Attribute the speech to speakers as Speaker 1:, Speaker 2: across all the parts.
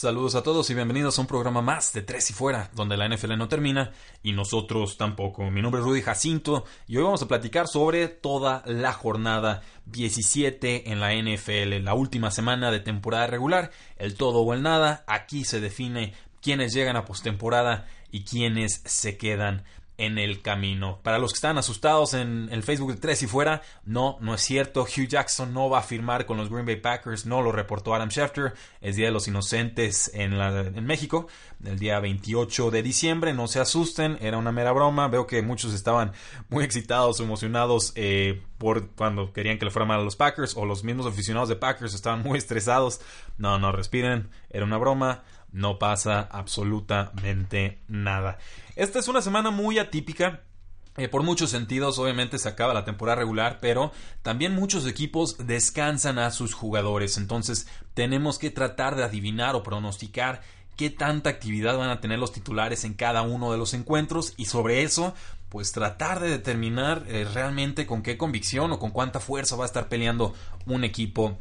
Speaker 1: Saludos a todos y bienvenidos a un programa más de Tres y Fuera, donde la NFL no termina y nosotros tampoco. Mi nombre es Rudy Jacinto y hoy vamos a platicar sobre toda la jornada 17 en la NFL, la última semana de temporada regular, el todo o el nada. Aquí se define quiénes llegan a postemporada y quiénes se quedan en el camino. Para los que están asustados en el Facebook de Tres y Fuera, no, no es cierto. Hugh Jackson no va a firmar con los Green Bay Packers, no lo reportó Adam Schefter. Es Día de los Inocentes en, México, el día 28 de diciembre. No se asusten, era una mera broma. Veo que muchos estaban muy excitados, emocionados eh, por cuando querían que le fuera mal a los Packers, o los mismos aficionados de Packers estaban muy estresados. No, no, respiren, era una broma no pasa absolutamente nada. Esta es una semana muy atípica. Eh, por muchos sentidos, obviamente se acaba la temporada regular, pero también muchos equipos descansan a sus jugadores. Entonces tenemos que tratar de adivinar o pronosticar qué tanta actividad van a tener los titulares en cada uno de los encuentros y sobre eso pues tratar de determinar eh, realmente con qué convicción o con cuánta fuerza va a estar peleando un equipo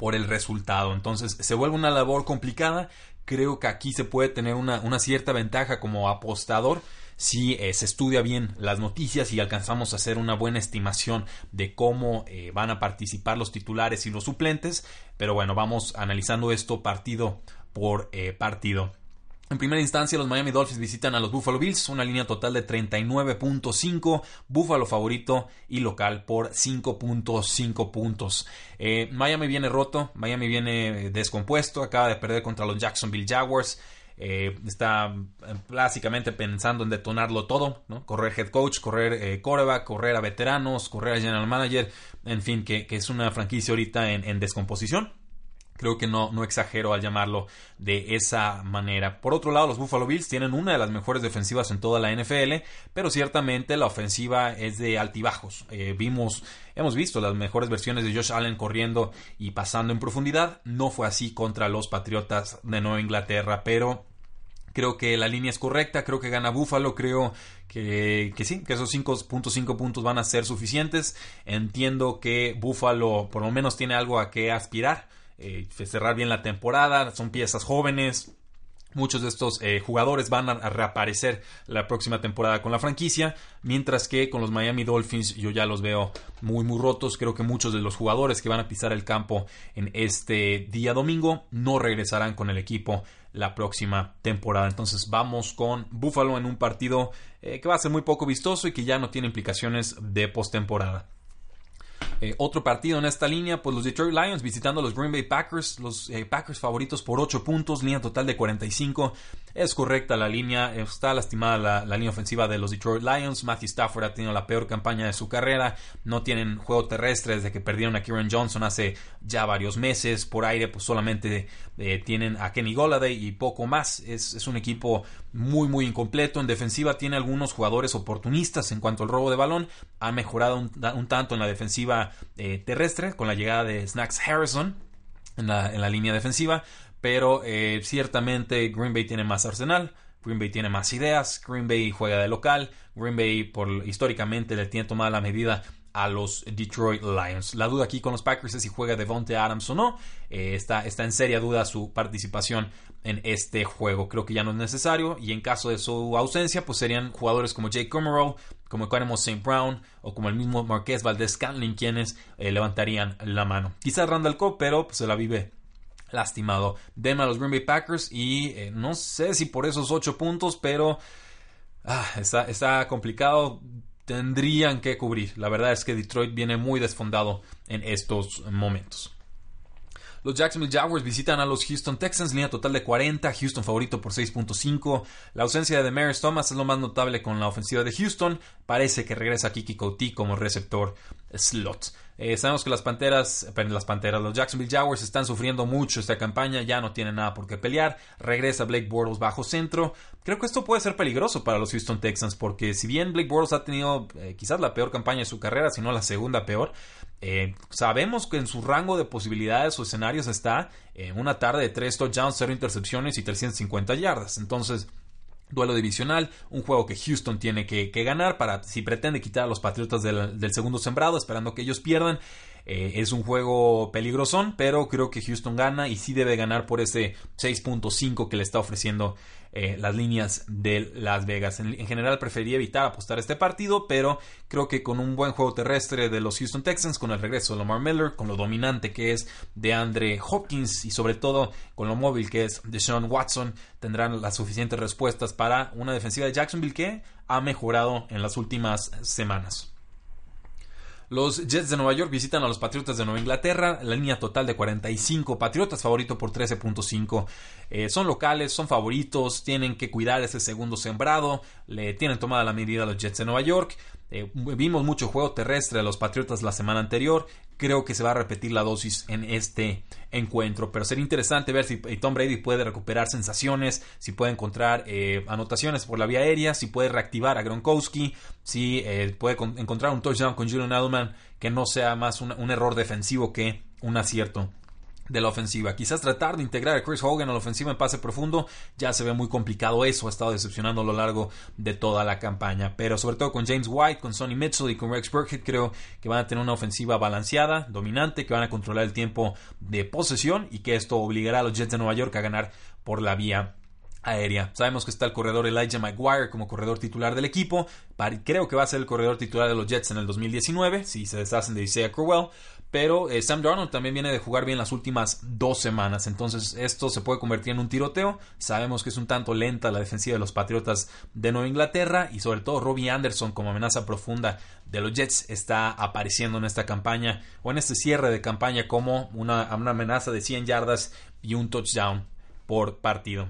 Speaker 1: por el resultado. Entonces se vuelve una labor complicada, creo que aquí se puede tener una, cierta ventaja como apostador si eh, se estudia bien las noticias y alcanzamos a hacer una buena estimación de cómo eh, van a participar los titulares y los suplentes. Pero bueno, vamos analizando esto partido por eh, partido. En primera instancia, los Miami Dolphins visitan a los Buffalo Bills, una línea total de 39.5, Buffalo favorito y local por 5.5 puntos. Eh, Miami viene roto, Miami viene eh, descompuesto, acaba de perder contra los Jacksonville Jaguars. Eh, está básicamente pensando en detonarlo todo, ¿no? correr head coach, correr eh, coreback, correr a veteranos, correr a general manager, en fin, que, es una franquicia ahorita en descomposición. Creo que no, no exagero al llamarlo de esa manera. Por otro lado, los Buffalo Bills tienen una de las mejores defensivas en toda la NFL, pero ciertamente la ofensiva es de altibajos. Eh, vimos, hemos visto las mejores versiones de Josh Allen corriendo y pasando en profundidad. No fue así contra los Patriotas de Nueva Inglaterra, pero Creo que la línea es correcta, creo que gana Buffalo, creo que, que sí, que esos 5.5 puntos van a ser suficientes. Entiendo que Buffalo por lo menos tiene algo a que aspirar eh, cerrar bien la temporada, son piezas jóvenes. Muchos de estos eh, jugadores van a, reaparecer la próxima temporada con la franquicia, mientras que con los Miami Dolphins yo ya los veo muy muy rotos. Creo que muchos de los jugadores que van a pisar el campo en este día domingo no regresarán con el equipo la próxima temporada. Entonces vamos con Buffalo en un partido eh, que va a ser muy poco vistoso y que ya no tiene implicaciones de postemporada. Eh, otro partido en esta línea, pues los Detroit Lions visitando a los Green Bay Packers, los eh, Packers favoritos por 8 puntos, línea total de 45. Es correcta la línea, está lastimada la, línea ofensiva de los Detroit Lions. Matthew Stafford ha tenido la peor campaña de su carrera, no tienen juego terrestre desde que perdieron a Kieran Johnson hace ya varios meses. Por aire, pues solamente eh, tienen a Kenny Golladay y poco más. Es, un equipo muy, muy incompleto. En defensiva tiene algunos jugadores oportunistas en cuanto al robo de balón. Ha mejorado un tanto en la defensiva eh, terrestre con la llegada de Snacks Harrison en la, línea defensiva, pero eh, ciertamente Green Bay tiene más arsenal. Green Bay tiene más ideas, Green Bay juega de local, Green Bay por, históricamente le tiene tomada la medida a los Detroit Lions. La duda aquí con los Packers es si juega Devonte Adams o no. Eh, está, está, en seria duda su participación en este juego. Creo que ya no es necesario. Y en caso de su ausencia, pues serían jugadores como Jake Kummerow, como Equanimo St. Brown o como el mismo Marqués Valdez Scanlin quienes eh, levantarían la mano. Quizás Randall Cobb, pero pues, se la vive lastimado. Denme a los Green Bay Packers y eh, no sé si por esos 8 puntos, pero ah, está, está complicado tendrían que cubrir. La verdad es que Detroit viene muy desfondado en estos momentos. Los Jacksonville Jaguars visitan a los Houston Texans, línea total de 40, Houston favorito por 6.5. La ausencia de Demaris Thomas es lo más notable con la ofensiva de Houston. Parece que regresa Kiki Couty como receptor slot. Eh, sabemos que las Panteras, las Panteras, los Jacksonville Jaguars están sufriendo mucho esta campaña, ya no tienen nada por qué pelear. Regresa Blake Bortles bajo centro. Creo que esto puede ser peligroso para los Houston Texans, porque si bien Blake Bortles ha tenido eh, quizás la peor campaña de su carrera, si no la segunda peor, eh, sabemos que en su rango de posibilidades o escenarios está en una tarde de 3 touchdowns, 0 intercepciones y 350 yardas. Entonces, duelo divisional, un juego que Houston tiene que, ganar para si pretende quitar a los Patriotas del, segundo sembrado, esperando que ellos pierdan. Eh, es un juego peligrosón, pero creo que Houston gana y sí debe ganar por ese 6.5 que le está ofreciendo eh, las líneas de Las Vegas. En, general prefería evitar apostar este partido, pero creo que con un buen juego terrestre de los Houston Texans, con el regreso de Lamar Miller, con lo dominante que es de Andre Hopkins y sobre todo con lo móvil que es de Sean Watson, tendrán las suficientes respuestas para una defensiva de Jacksonville que ha mejorado en las últimas semanas. Los Jets de Nueva York visitan a los Patriotas de Nueva Inglaterra. La línea total de 45. Patriotas favorito por 13.5. Eh, son locales, son favoritos. Tienen que cuidar ese segundo sembrado. Le tienen tomada la medida a los Jets de Nueva York. Eh, vimos mucho juego terrestre de los Patriotas la semana anterior. Creo que se va a repetir la dosis en este encuentro. Pero sería interesante ver si Tom Brady puede recuperar sensaciones, si puede encontrar eh, anotaciones por la vía aérea, si puede reactivar a Gronkowski, si eh, puede encontrar un touchdown con Julian Edelman que no sea más un error defensivo que un acierto de la ofensiva. Quizás tratar de integrar a Chris Hogan a la ofensiva en pase profundo ya se ve muy complicado eso, ha estado decepcionando a lo largo de toda la campaña, pero sobre todo con James White, con Sonny Mitchell y con Rex Burkhead creo que van a tener una ofensiva balanceada, dominante, que van a controlar el tiempo de posesión y que esto obligará a los Jets de Nueva York a ganar por la vía aérea. Sabemos que está el corredor Elijah McGuire como corredor titular del equipo. Creo que va a ser el corredor titular de los Jets en el 2019, si se deshacen de Isaiah Crowell. Pero eh, Sam Darnold también viene de jugar bien las últimas dos semanas. Entonces esto se puede convertir en un tiroteo. Sabemos que es un tanto lenta la defensiva de los Patriotas de Nueva Inglaterra. Y sobre todo Robbie Anderson como amenaza profunda de los Jets está apareciendo en esta campaña o en este cierre de campaña como una, amenaza de 100 yardas y un touchdown por partido.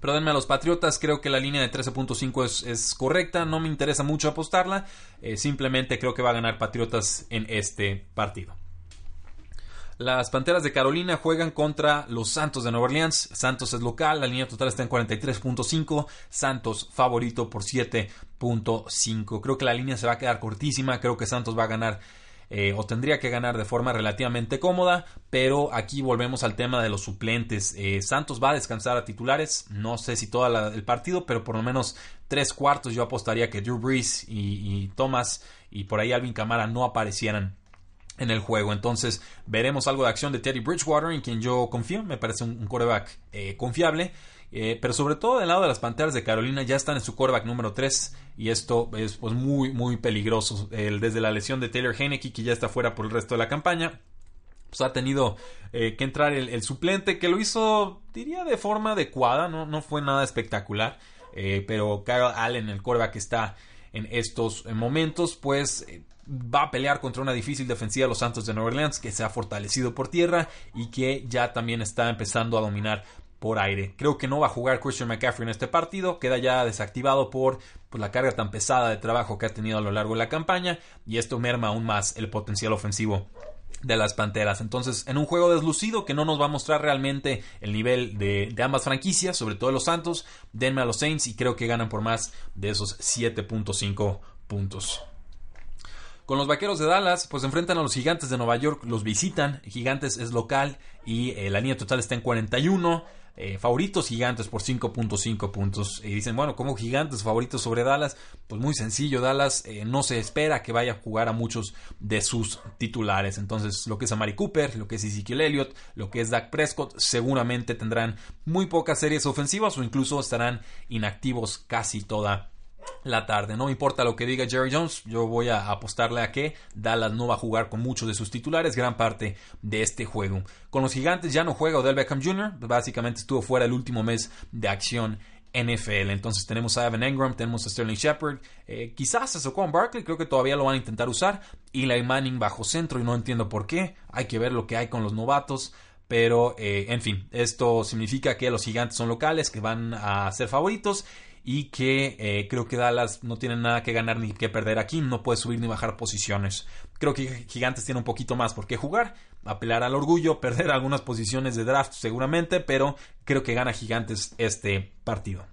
Speaker 1: Pero a los Patriotas, creo que la línea de 13.5 es, es, correcta, no me interesa mucho apostarla, eh, simplemente creo que va a ganar Patriotas en este partido. Las Panteras de Carolina juegan contra los Santos de Nueva Orleans. Santos es local, la línea total está en 43.5. Santos favorito por 7.5. Creo que la línea se va a quedar cortísima. Creo que Santos va a ganar eh, o tendría que ganar de forma relativamente cómoda, pero aquí volvemos al tema de los suplentes. Eh, Santos va a descansar a titulares, no sé si todo el partido, pero por lo menos tres cuartos yo apostaría que Drew Brees y, Thomas y por ahí Alvin Camara no aparecieran en el juego. Entonces veremos algo de acción de Teddy Bridgewater, en quien yo confío, me parece un, quarterback eh, confiable. Eh, pero sobre todo del lado de las Panteras de Carolina ya están en su quarterback número 3 y esto es pues muy muy peligroso. desde la lesión de Taylor Heineke que ya está fuera por el resto de la campaña, pues ha tenido eh, que entrar el, suplente que lo hizo diría de forma adecuada, no, no fue nada espectacular, eh, pero Kyle Allen, el quarterback que está en estos momentos, pues va a pelear contra una difícil defensiva de los Santos de Nueva Orleans que se ha fortalecido por tierra y que ya también está empezando a dominar por aire. Creo que no va a jugar Christian McCaffrey en este partido, queda ya desactivado por pues, la carga tan pesada de trabajo que ha tenido a lo largo de la campaña y esto merma aún más el potencial ofensivo de las Panteras. Entonces, en un juego deslucido que no nos va a mostrar realmente el nivel de, de, ambas franquicias, sobre todo los Santos, denme a los Saints y creo que ganan por más de esos 7.5 puntos. Con los vaqueros de Dallas, pues enfrentan a los gigantes de Nueva York, los visitan. Gigantes es local y eh, la línea total está en 41. Eh, favoritos gigantes por 5.5 puntos. Y dicen, bueno, como gigantes favoritos sobre Dallas? Pues muy sencillo, Dallas eh, no se espera que vaya a jugar a muchos de sus titulares. Entonces, lo que es Amari Cooper, lo que es Ezekiel Elliott, lo que es Dak Prescott, seguramente tendrán muy pocas series ofensivas o incluso estarán inactivos casi toda la tarde. No importa lo que diga Jerry Jones, yo voy a apostarle a que Dallas no va a jugar con muchos de sus titulares gran parte de este juego. Con los gigantes ya no juega Odell Beckham Jr., básicamente estuvo fuera el último mes de acción NFL. Entonces tenemos a Evan Engram, tenemos a Sterling Shepard, eh, quizás socó en Barkley, creo que todavía lo van a intentar usar. Eli Manning bajo centro y no entiendo por qué. Hay que ver lo que hay con los novatos. Pero, eh, en fin, esto significa que los gigantes son locales, que van a ser favoritos y que eh, creo que Dallas no tiene nada que ganar ni que perder aquí, no puede subir ni bajar posiciones. Creo que Gigantes tiene un poquito más por qué jugar, apelar al orgullo, perder algunas posiciones de draft seguramente, pero creo que gana Gigantes este partido.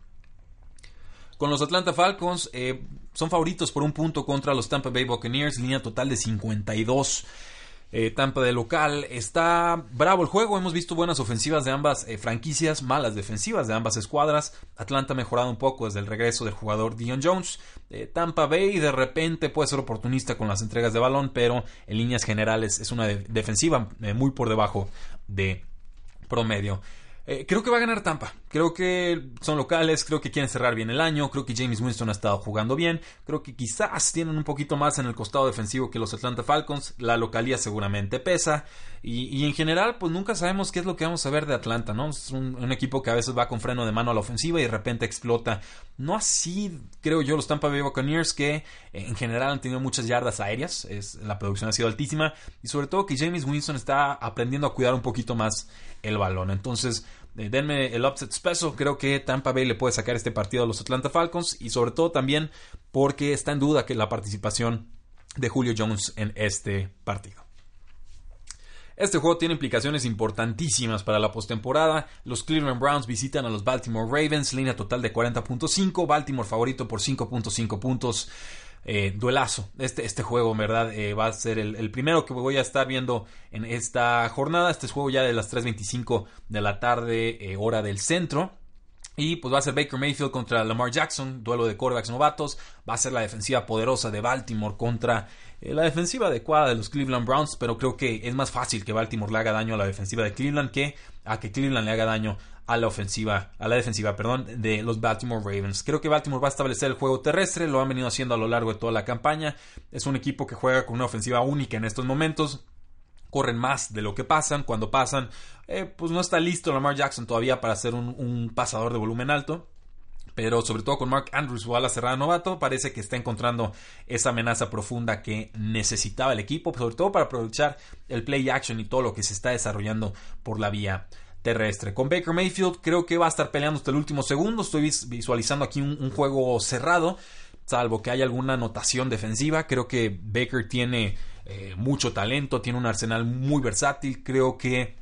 Speaker 1: Con los Atlanta Falcons eh, son favoritos por un punto contra los Tampa Bay Buccaneers, línea total de 52. Eh, Tampa de local. Está bravo el juego. Hemos visto buenas ofensivas de ambas eh, franquicias, malas defensivas de ambas escuadras. Atlanta ha mejorado un poco desde el regreso del jugador Dion Jones. Eh, Tampa Bay de repente puede ser oportunista con las entregas de balón, pero en líneas generales es una defensiva muy por debajo de promedio. Eh, creo que va a ganar Tampa. Creo que son locales, creo que quieren cerrar bien el año, creo que James Winston ha estado jugando bien, creo que quizás tienen un poquito más en el costado defensivo que los Atlanta Falcons, la localía seguramente pesa y, en general pues nunca sabemos qué es lo que vamos a ver de Atlanta, ¿no? Es un, equipo que a veces va con freno de mano a la ofensiva y de repente explota. No así creo yo los Tampa Bay Buccaneers que en general han tenido muchas yardas aéreas, es, la producción ha sido altísima y sobre todo que James Winston está aprendiendo a cuidar un poquito más el balón. Entonces eh, denme el upset espeso. Creo que Tampa Bay le puede sacar este partido a los Atlanta Falcons y sobre todo también porque está en duda que la participación de Julio Jones en este partido. Este juego tiene implicaciones importantísimas para la postemporada. Los Cleveland Browns visitan a los Baltimore Ravens, línea total de 40.5, Baltimore favorito por 5.5 puntos. Eh, duelazo. Este, este juego, verdad, eh, va a ser el, primero que voy a estar viendo en esta jornada. Este juego ya de las 3.25 de la tarde, eh, hora del centro. Y pues va a ser Baker Mayfield contra Lamar Jackson, duelo de quarterbacks novatos. Va a ser la defensiva poderosa de Baltimore contra la defensiva adecuada de los Cleveland Browns. Pero creo que es más fácil que Baltimore le haga daño a la defensiva de Cleveland que a que Cleveland le haga daño a la ofensiva, a la defensiva, perdón, de los Baltimore Ravens. Creo que Baltimore va a establecer el juego terrestre, lo han venido haciendo a lo largo de toda la campaña. Es un equipo que juega con una ofensiva única en estos momentos. Corren más de lo que pasan. Cuando pasan, eh, pues no está listo Lamar Jackson todavía para ser un, pasador de volumen alto pero sobre todo con Mark Andrews, su ala cerrada novato, parece que está encontrando esa amenaza profunda que necesitaba el equipo, sobre todo para aprovechar el play action y todo lo que se está desarrollando por la vía terrestre. Con Baker Mayfield creo que va a estar peleando hasta el último segundo. Estoy visualizando aquí un, juego cerrado, salvo que haya alguna anotación defensiva. Creo que Baker tiene eh, mucho talento, tiene un arsenal muy versátil. Creo que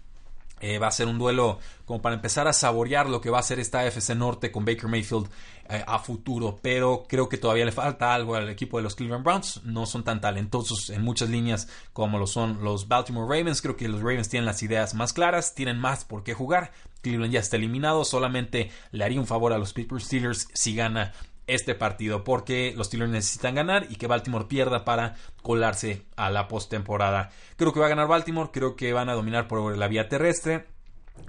Speaker 1: eh, va a ser un duelo como para empezar a saborear lo que va a ser esta FC Norte con Baker Mayfield eh, a futuro. Pero creo que todavía le falta algo al equipo de los Cleveland Browns. No son tan talentosos en muchas líneas como lo son los Baltimore Ravens. Creo que los Ravens tienen las ideas más claras, tienen más por qué jugar. Cleveland ya está eliminado. Solamente le haría un favor a los Pittsburgh Steelers si gana este partido porque los Steelers necesitan ganar y que Baltimore pierda para colarse a la postemporada. Creo que va a ganar Baltimore, creo que van a dominar por la vía terrestre.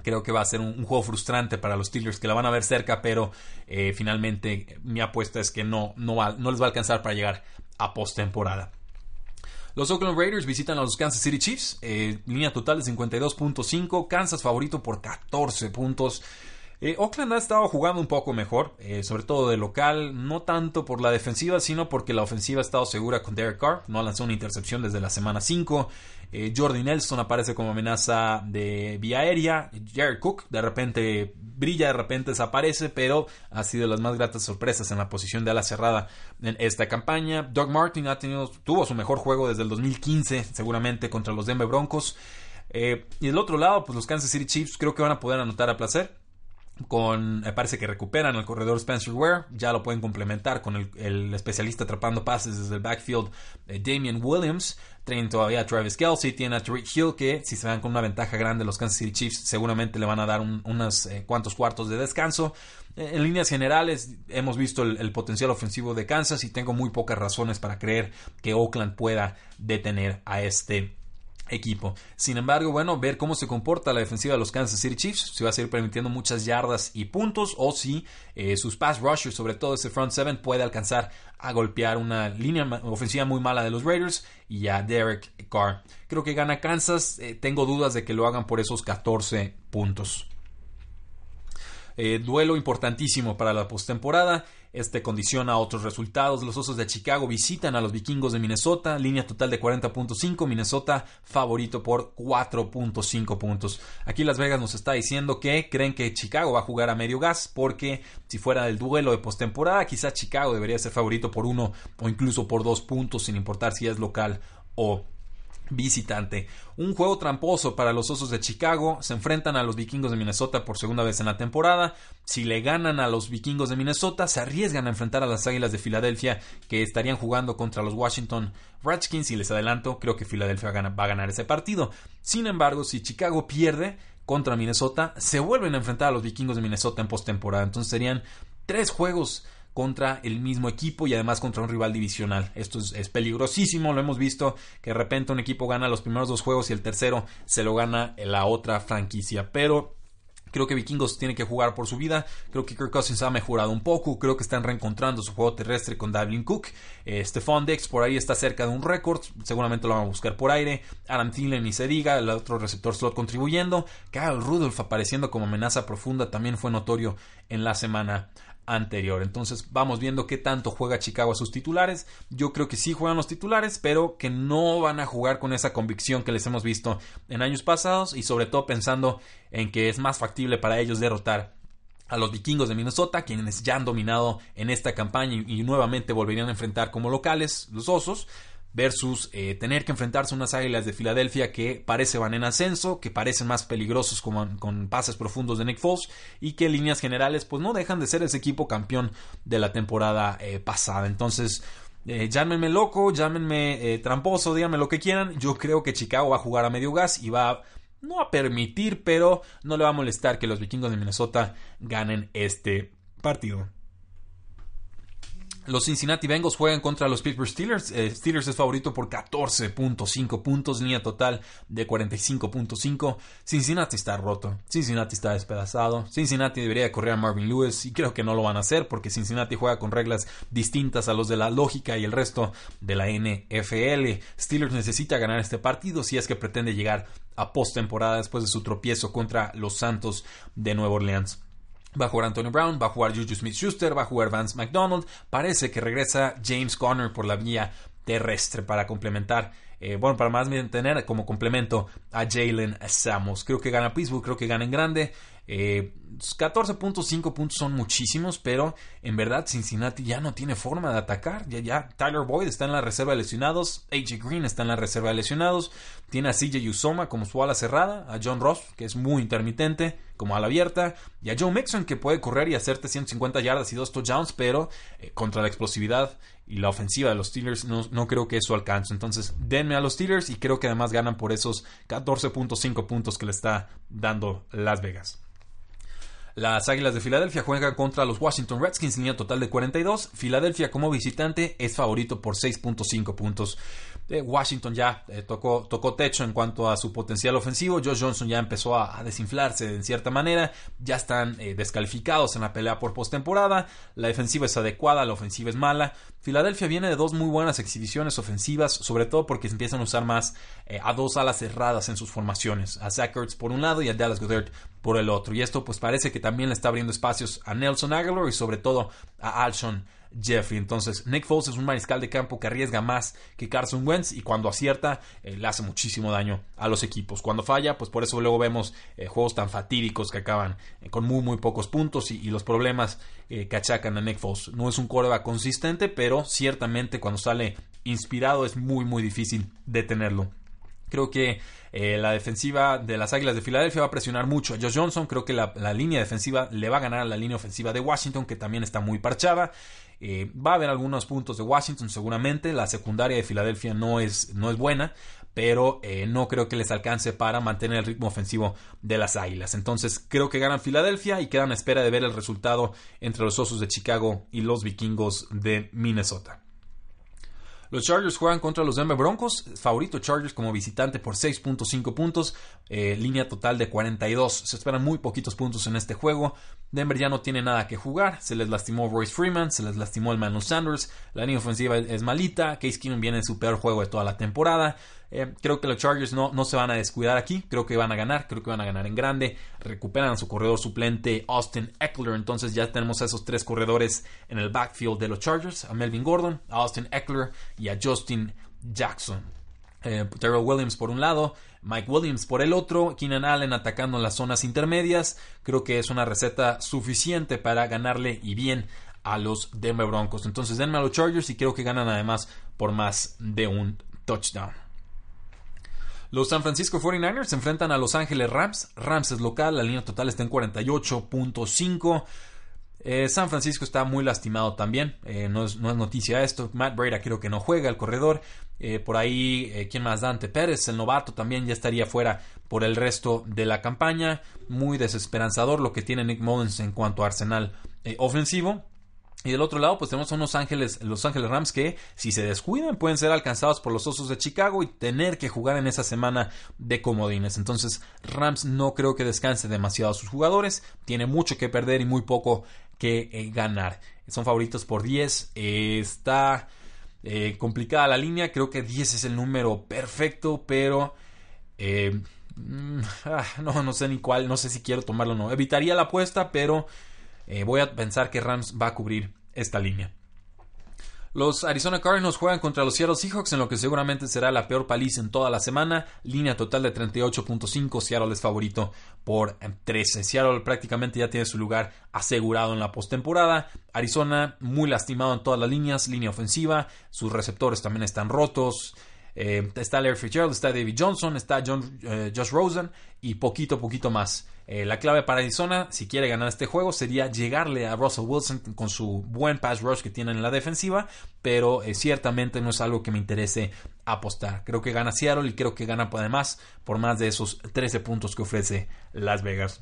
Speaker 1: Creo que va a ser un, juego frustrante para los Steelers que la van a ver cerca, pero eh, finalmente mi apuesta es que no, no, les va a alcanzar para llegar a postemporada. Los Oakland Raiders visitan a los Kansas City Chiefs, eh, línea total de 52.5, Kansas favorito por 14 puntos. Eh, Oakland ha estado jugando un poco mejor, eh, sobre todo de local, no tanto por la defensiva, sino porque la ofensiva ha estado segura con Derek Carr, no ha lanzado una intercepción desde la semana 5. Eh, Jordi Nelson aparece como amenaza de vía aérea. Jared Cook de repente brilla, de repente desaparece, pero ha sido de las más gratas sorpresas en la posición de ala cerrada en esta campaña. Doug Martin ha tenido, tuvo su mejor juego desde el 2015, seguramente contra los Denver Broncos. y del otro lado, pues los Kansas City Chiefs creo que van a poder anotar a placer con me parece que recuperan el corredor Spencer Ware, ya lo pueden complementar con el, especialista atrapando pases desde el backfield eh, Damian Williams, tienen todavía a Travis Kelsey, tienen a Tariq Hill que si se van con una ventaja grande los Kansas City Chiefs seguramente le van a dar unos eh, cuantos cuartos de descanso. Eh, en líneas generales hemos visto el, el potencial ofensivo de Kansas y tengo muy pocas razones para creer que Oakland pueda detener a este equipo. Sin embargo, bueno, ver cómo se comporta la defensiva de los Kansas City Chiefs, si va a seguir permitiendo muchas yardas y puntos o si eh, sus pass rushers, sobre todo ese front seven, puede alcanzar a golpear una línea ofensiva muy mala de los Raiders y a Derek Carr. Creo que gana Kansas, eh, tengo dudas de que lo hagan por esos 14 puntos. Eh, duelo importantísimo para la postemporada. Este condiciona otros resultados. Los Osos de Chicago visitan a los Vikingos de Minnesota. Línea total de 40.5. Minnesota favorito por 4.5 puntos. Aquí Las Vegas nos está diciendo que creen que Chicago va a jugar a medio gas porque si fuera el duelo de postemporada, quizás Chicago debería ser favorito por uno o incluso por dos puntos, sin importar si es local o visitante. Un juego tramposo para los Osos de Chicago. Se enfrentan a los Vikingos de Minnesota por segunda vez en la temporada. Si le ganan a los Vikingos de Minnesota, se arriesgan a enfrentar a las Águilas de Filadelfia que estarían jugando contra los Washington Redskins. Y les adelanto, creo que Filadelfia va a ganar ese partido. Sin embargo, si Chicago pierde contra Minnesota, se vuelven a enfrentar a los Vikingos de Minnesota en postemporada. Entonces serían tres juegos contra el mismo equipo y además contra un rival divisional. Esto es, peligrosísimo, lo hemos visto que de repente un equipo gana los primeros dos juegos y el tercero se lo gana la otra franquicia. Pero Creo que Vikingos tiene que jugar por su vida. Creo que Kirk Cousins ha mejorado un poco. Creo que están reencontrando su juego terrestre con Davlin Cook. Eh, Stephon Dex por ahí está cerca de un récord. Seguramente lo van a buscar por aire. Adam Thielen ni se diga. El otro receptor slot contribuyendo. Kyle Rudolph apareciendo como amenaza profunda también fue notorio en la semana anterior. Entonces vamos viendo qué tanto juega Chicago a sus titulares. Yo creo que sí juegan los titulares, pero que no van a jugar con esa convicción que les hemos visto en años pasados y sobre todo pensando en que es más factible para ellos derrotar a los vikingos de Minnesota, quienes ya han dominado en esta campaña y, nuevamente volverían a enfrentar como locales los osos versus eh, tener que enfrentarse a unas águilas de Filadelfia que parece van en ascenso, que parecen más peligrosos con, con pases profundos de Nick Foles y que en líneas generales pues no dejan de ser ese equipo campeón de la temporada eh, pasada. Entonces, eh, llámenme loco, llámenme tramposo, díganme lo que quieran. Yo creo que Chicago va a jugar a medio gas y va no a permitir, pero no le va a molestar que los vikingos de Minnesota ganen este partido. Los Cincinnati Bengals juegan contra los Pittsburgh Steelers. Eh, Steelers es favorito por 14.5 puntos, línea total de 45.5. Cincinnati está roto, Cincinnati está despedazado. Cincinnati debería correr a Marvin Lewis y creo que no lo van a hacer porque Cincinnati juega con reglas distintas a los de la lógica y el resto de la NFL. Steelers necesita ganar este partido si es que pretende llegar a postemporada después de su tropiezo contra los Santos de Nueva Orleans. Va a jugar Antonio Brown, va a jugar Juju Smith Schuster, va a jugar Vance McDonald. Parece que regresa James Conner por la vía terrestre para complementar, eh, bueno, para más bien tener como complemento a Jalen Samos. Creo que gana Pittsburgh, creo que gana en grande. 14.5 eh, puntos son muchísimos, pero en verdad Cincinnati ya no tiene forma de atacar. Ya, ya Tyler Boyd está en la reserva de lesionados, AJ Green está en la reserva de lesionados, tiene a CJ Usoma como su ala cerrada, a John Ross, que es muy intermitente, como ala abierta, y a Joe Mixon, que puede correr y hacerte 150 yardas y dos touchdowns, pero eh, contra la explosividad y la ofensiva de los Steelers no, no, creo que eso alcance. Entonces, denme a los Steelers y creo que además ganan por esos 14.5 puntos que le está dando Las Vegas. Las Águilas de Filadelfia juegan contra los Washington Redskins, línea total de 42. Filadelfia como visitante es favorito por 6.5 puntos. Eh, Washington ya eh, tocó, techo en cuanto a su potencial ofensivo. Josh Johnson ya empezó a, desinflarse en cierta manera. Ya están eh, descalificados en la pelea por postemporada. La defensiva es adecuada, la ofensiva es mala. Filadelfia viene de dos muy buenas exhibiciones ofensivas, sobre todo porque empiezan a usar más a dos alas cerradas en sus formaciones. A Zach Ertz por un lado y a Dallas Goddard por el otro. Y esto pues parece que también le está abriendo espacios a Nelson Aguilar y sobre todo a Alshon Jeffrey. Entonces, Nick Foles es un mariscal de campo que arriesga más que Carson Wentz y cuando acierta eh, le hace muchísimo daño a los equipos. Cuando falla, pues por eso luego vemos eh, juegos tan fatídicos que acaban eh, con muy muy pocos puntos y, los problemas que achacan a Nick Foles. No es un coreback consistente, pero ciertamente cuando sale inspirado es muy muy difícil detenerlo. Creo que la defensiva de las Águilas de Filadelfia va a presionar mucho a Josh Johnson. Creo que la, línea defensiva le va a ganar a la línea ofensiva de Washington, que también está muy parchada. Eh, va a haber algunos puntos de Washington seguramente. La secundaria de Filadelfia no es, no es buena, pero eh, no creo que les alcance para mantener el ritmo ofensivo de las Águilas. Entonces creo que ganan Filadelfia y quedan a espera de ver el resultado entre los Osos de Chicago y los Vikingos de Minnesota. Los Chargers juegan contra los Denver Broncos. Favorito Chargers como visitante por 6.5 puntos. Eh, línea total de 42. Se esperan muy poquitos puntos en este juego. Denver ya no tiene nada que jugar. Se les lastimó Royce Freeman. Se les lastimó el Manuel Sanders. La línea ofensiva es malita. Case Keenum viene en su peor juego de toda la temporada. Eh, creo que los Chargers no, no se van a descuidar aquí. Creo que van a ganar. Creo que van a ganar en grande. Recuperan a su corredor suplente Austin Eckler. Entonces ya tenemos a esos tres corredores en el backfield de los Chargers. A Melvin Gordon, a Austin Eckler y a Justin Jackson. Eh, Terrell Williams por un lado, Mike Williams por el otro, Keenan Allen atacando en las zonas intermedias. Creo que es una receta suficiente para ganarle y bien a los Denver Broncos. Entonces denme a los Chargers y creo que ganan además por más de un touchdown. Los San Francisco 49ers se enfrentan a Los Ángeles Rams. Rams es local, la línea total está en 48.5. Eh, San Francisco está muy lastimado también, eh, no, es, noticia esto. Matt Breda creo que no juega el corredor. Eh, por ahí, ¿quién más? Dante Pérez, el novato, también ya estaría fuera por el resto de la campaña. Muy desesperanzador lo que tiene Nick Mullins en cuanto a arsenal ofensivo. Y del otro lado, pues tenemos a unos Ángeles, Los Ángeles Rams que, si se descuidan, pueden ser alcanzados por los Osos de Chicago y tener que jugar en esa semana de comodines. Entonces, Rams no creo que descanse demasiado a sus jugadores. Tiene mucho que perder y muy poco que eh, ganar. Son favoritos por 10. está eh, complicada la línea. Creo que 10 es el número perfecto, pero. Eh, mm, ah, no, no sé ni cuál. No sé si quiero tomarlo o no. Evitaría la apuesta, pero eh, voy a pensar que Rams va a cubrir esta línea. Los Arizona Cardinals juegan contra los Seattle Seahawks en lo que seguramente será la peor paliza en toda la semana. Línea total de 38.5. Seattle es favorito por 13. Seattle prácticamente ya tiene su lugar asegurado en la postemporada. Arizona muy lastimado en todas las líneas. Línea ofensiva. Sus receptores también están rotos. Eh, está Larry Fitzgerald, está David Johnson, está John, eh, Josh Rosen y poquito poquito más. Eh, la clave para Arizona, si quiere ganar este juego, sería llegarle a Russell Wilson con su buen pass rush que tiene en la defensiva, pero ciertamente no es algo que me interese apostar. Creo que gana Seattle y creo que gana además por más de esos 13 puntos que ofrece Las Vegas.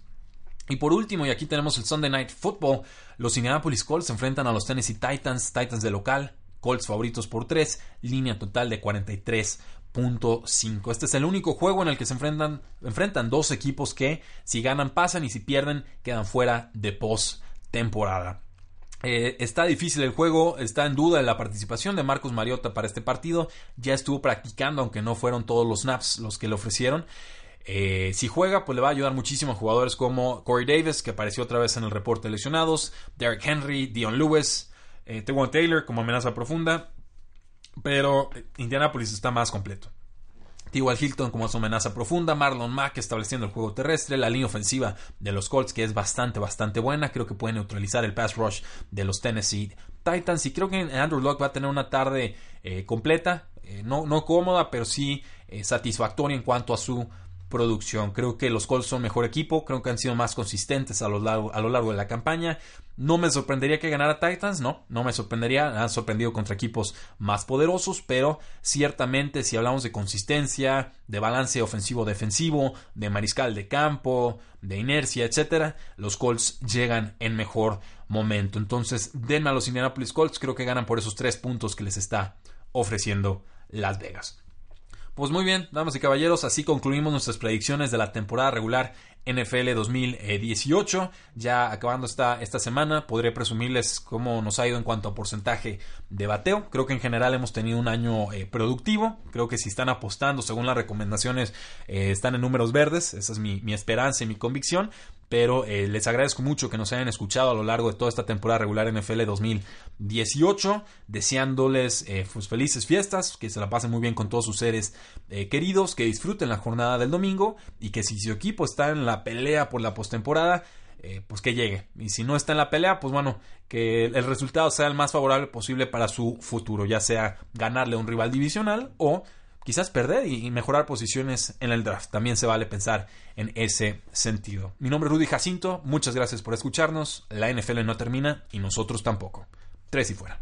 Speaker 1: Y por último, y aquí tenemos el Sunday Night Football, los Indianapolis Colts se enfrentan a los Tennessee Titans, Titans de local, Colts favoritos por 3, línea total de 43.5. Este es el único juego en el que se enfrentan, enfrentan dos equipos que si ganan pasan y si pierden quedan fuera de post temporada. Eh, está difícil el juego, está en duda la participación de Marcos Mariota para este partido. Ya estuvo practicando, aunque no fueron todos los snaps los que le ofrecieron. Eh, si juega, pues le va a ayudar muchísimo a jugadores como Corey Davis, que apareció otra vez en el reporte de lesionados, Derek Henry, Dion Lewis, eh, tengo Taylor como amenaza profunda, pero Indianapolis está más completo. T.Y. Hilton como su amenaza profunda, Marlon Mack estableciendo el juego terrestre, la línea ofensiva de los Colts que es bastante, bastante buena, creo que puede neutralizar el pass rush de los Tennessee Titans y creo que Andrew Locke va a tener una tarde eh, completa, eh, no, no, cómoda, pero sí eh, satisfactoria en cuanto a su producción. Creo que los Colts son mejor equipo, creo que han sido más consistentes a lo largo, a lo largo de la campaña. No me sorprendería que ganara Titans, no, no me sorprendería, han sorprendido contra equipos más poderosos, pero ciertamente si hablamos de consistencia, de balance ofensivo-defensivo, de mariscal de campo, de inercia, etcétera, los Colts llegan en mejor momento. Entonces, denme a los Indianapolis Colts, creo que ganan por esos tres puntos que les está ofreciendo Las Vegas. Pues muy bien, damas y caballeros, así concluimos nuestras predicciones de la temporada regular NFL 2018. Ya acabando esta, esta semana, podré presumirles cómo nos ha ido en cuanto a porcentaje de bateo. Creo que en general hemos tenido un año eh, productivo. Creo que si están apostando, según las recomendaciones, eh, están en números verdes. Esa es mi, mi esperanza y mi convicción pero eh, les agradezco mucho que nos hayan escuchado a lo largo de toda esta temporada regular NFL 2018, deseándoles eh, pues, felices fiestas, que se la pasen muy bien con todos sus seres eh, queridos, que disfruten la jornada del domingo y que si su equipo está en la pelea por la postemporada, pues que llegue. Y si no está en la pelea, pues bueno, que el resultado sea el más favorable posible para su futuro, ya sea ganarle a un rival divisional o quizás perder y mejorar posiciones en el draft. También se vale pensar en ese sentido. Mi nombre es Rudy Jacinto, muchas gracias por escucharnos. La NFL no termina y nosotros tampoco. Tres y fuera.